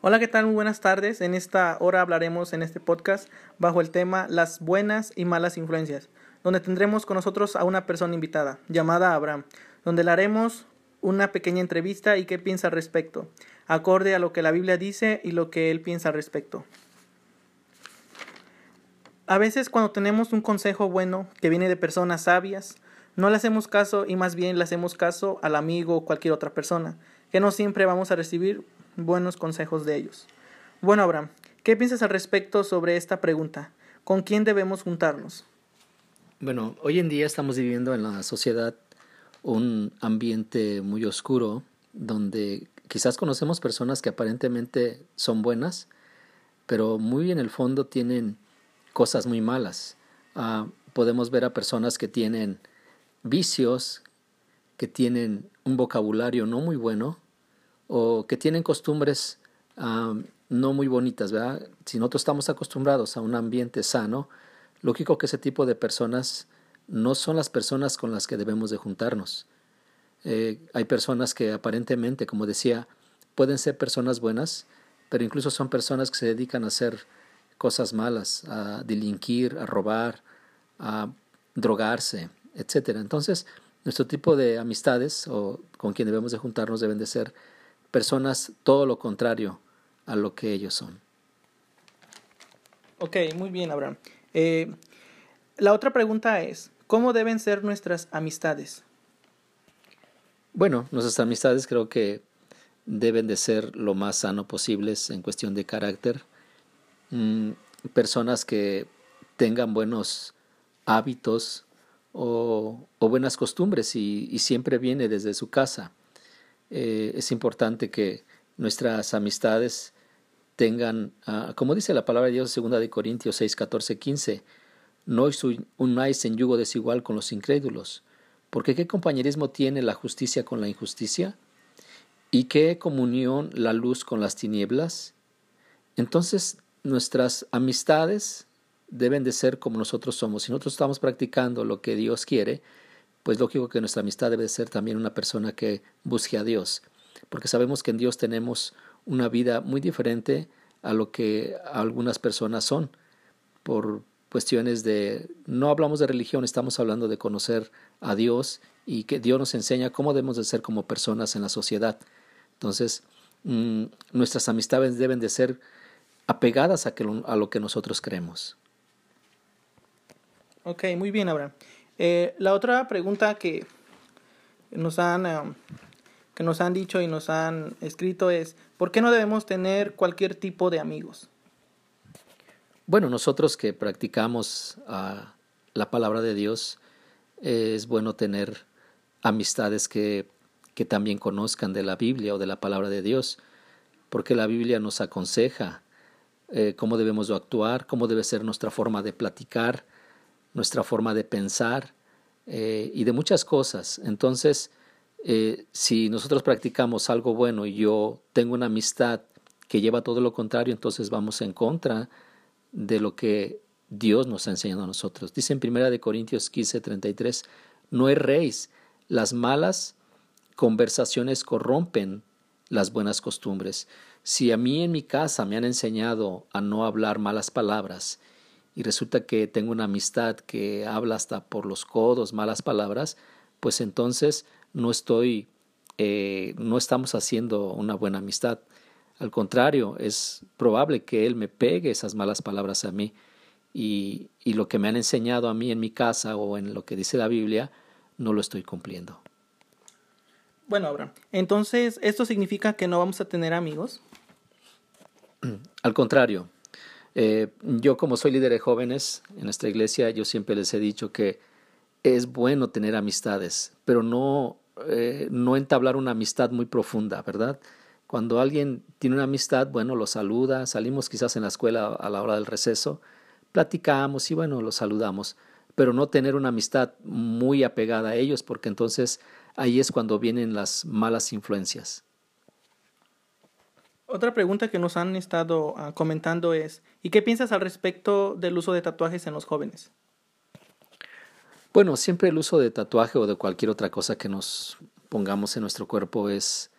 Hola, ¿qué tal? Muy buenas tardes. En esta hora hablaremos en este podcast bajo el tema las buenas y malas influencias, donde tendremos con nosotros a una persona invitada llamada Abraham, donde le haremos una pequeña entrevista y qué piensa al respecto, acorde a lo que la Biblia dice y lo que él piensa al respecto. A veces cuando tenemos un consejo bueno que viene de personas sabias, no le hacemos caso y más bien le hacemos caso al amigo o cualquier otra persona, que no siempre vamos a recibir buenos consejos de ellos. Bueno, Abraham, ¿qué piensas al respecto sobre esta pregunta? ¿Con quién debemos juntarnos? Bueno, hoy en día estamos viviendo en la sociedad un ambiente muy oscuro donde quizás conocemos personas que aparentemente son buenas, pero muy en el fondo tienen cosas muy malas. Ah, podemos ver a personas que tienen vicios, que tienen un vocabulario no muy bueno o que tienen costumbres no muy bonitas, ¿verdad? Si nosotros estamos acostumbrados a un ambiente sano, lógico que ese tipo de personas no son las personas con las que debemos de juntarnos. Eh, hay personas que aparentemente, como decía, pueden ser personas buenas, pero incluso son personas que se dedican a hacer cosas malas, a delinquir, a robar, a drogarse, etc. Entonces, nuestro tipo de amistades o con quien debemos de juntarnos deben de ser personas todo lo contrario a lo que ellos son. Ok, muy bien, Abraham. Eh, la otra pregunta es, ¿cómo deben ser nuestras amistades? Bueno, nuestras amistades creo que deben de ser lo más sano posibles en cuestión de carácter, Mm, personas que tengan buenos hábitos o, buenas costumbres y, siempre viene desde su casa. Eh, es importante que nuestras amistades tengan, ah, como dice la palabra de Dios, 2 de Corintios 6, 14, 15, no unáis en yugo desigual con los incrédulos, porque ¿qué compañerismo tiene la justicia con la injusticia? ¿Y qué comunión la luz con las tinieblas? Entonces nuestras amistades deben de ser como nosotros somos. Si nosotros estamos practicando lo que Dios quiere, pues lógico que nuestra amistad debe de ser también una persona que busque a Dios, porque sabemos que en Dios tenemos una vida muy diferente a lo que algunas personas son, por cuestiones de, no hablamos de religión, estamos hablando de conocer a Dios y que Dios nos enseña cómo debemos de ser como personas en la sociedad. Entonces, mm, nuestras amistades deben de ser apegadas a, a lo que nosotros creemos. Ok, muy bien, Abraham. Eh, la otra pregunta que nos han eh, que nos han dicho y nos han escrito es ¿por qué no debemos tener cualquier tipo de amigos? Bueno, nosotros que practicamos ah, la palabra de Dios, es bueno tener amistades que, que también conozcan de la Biblia o de la palabra de Dios, porque la Biblia nos aconseja eh, cómo debemos actuar, cómo debe ser nuestra forma de platicar, nuestra forma de pensar eh, y de muchas cosas. Entonces, eh, si nosotros practicamos algo bueno y yo tengo una amistad que lleva todo lo contrario, entonces vamos en contra de lo que Dios nos ha enseñado a nosotros. Dice en 1 Corintios 15, 33, no erréis, las malas conversaciones corrompen las buenas costumbres. Si a mí en mi casa me han enseñado a no hablar malas palabras y resulta que tengo una amistad que habla hasta por los codos malas palabras, pues entonces no estoy, eh, no estamos haciendo una buena amistad. Al contrario, es probable que él me pegue esas malas palabras a mí y, y lo que me han enseñado a mí en mi casa o en lo que dice la Biblia, no lo estoy cumpliendo. Bueno, Abraham, entonces, ¿esto significa que no vamos a tener amigos? Al contrario, eh, yo como soy líder de jóvenes en nuestra iglesia, yo siempre les he dicho que es bueno tener amistades, pero no, eh, no entablar una amistad muy profunda, ¿verdad? Cuando alguien tiene una amistad, bueno, lo saluda, salimos quizás en la escuela a la hora del receso, platicamos y bueno, lo saludamos, pero no tener una amistad muy apegada a ellos, porque entonces ahí es cuando vienen las malas influencias. Otra pregunta que nos han estado ah, comentando es, ¿y qué piensas al respecto del uso de tatuajes en los jóvenes? Bueno, siempre el uso de tatuaje o de cualquier otra cosa que nos pongamos en nuestro cuerpo es,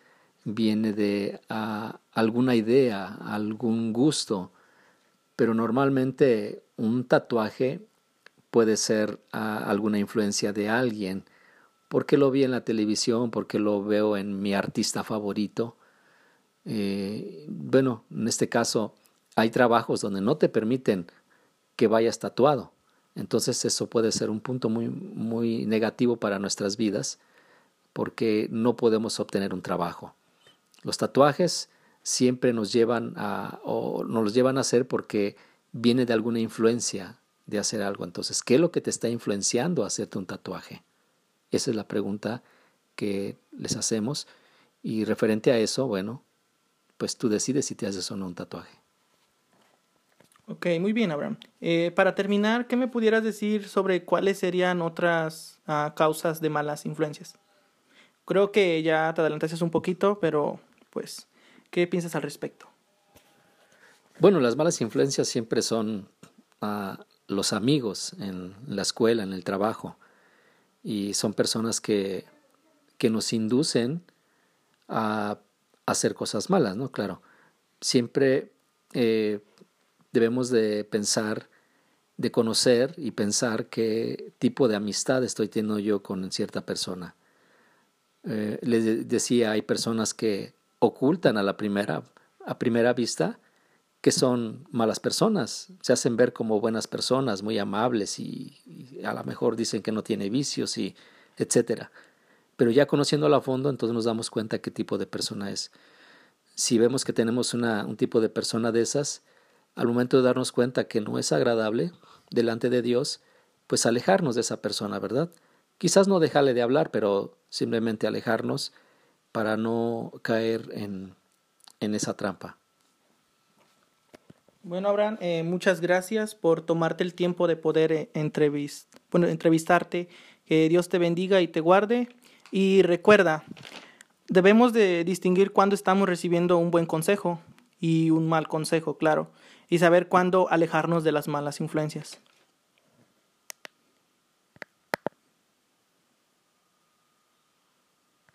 viene de alguna idea, algún gusto, pero normalmente un tatuaje puede ser alguna influencia de alguien, porque lo vi en la televisión, porque lo veo en mi artista favorito. Eh, bueno, en este caso hay trabajos donde no te permiten que vayas tatuado. Entonces eso puede ser un punto muy, muy negativo para nuestras vidas porque no podemos obtener un trabajo. Los tatuajes siempre nos llevan a, o nos los llevan a hacer porque viene de alguna influencia de hacer algo. Entonces, ¿qué es lo que te está influenciando a hacerte un tatuaje? Esa es la pregunta que les hacemos. Y referente a eso, bueno, pues tú decides si te haces o no un tatuaje. Ok, muy bien, Abraham. Eh, para terminar, ¿qué me pudieras decir sobre cuáles serían otras ah, causas de malas influencias? Creo que ya te adelantaste un poquito, pero pues, ¿qué piensas al respecto? Bueno, las malas influencias siempre son ah, los amigos en la escuela, en el trabajo, y son personas que, que nos inducen a hacer cosas malas, ¿no? Claro, siempre eh, debemos de pensar, de conocer y pensar qué tipo de amistad estoy teniendo yo con cierta persona. Eh, les decía, hay personas que ocultan a la primera, a primera vista que son malas personas, se hacen ver como buenas personas, muy amables y, a lo mejor dicen que no tiene vicios y etcétera. Pero ya conociéndola a fondo, entonces nos damos cuenta qué tipo de persona es. Si vemos que tenemos un tipo de persona de esas, al momento de darnos cuenta que no es agradable delante de Dios, pues alejarnos de esa persona, ¿verdad? Quizás no dejarle de hablar, pero simplemente alejarnos para no caer en, en esa trampa. Bueno, Abraham, eh, muchas gracias por tomarte el tiempo de poder eh, entrevistarte. Que Dios te bendiga y te guarde. Y recuerda, debemos de distinguir cuándo estamos recibiendo un buen consejo y un mal consejo, claro y saber cuándo alejarnos de las malas influencias.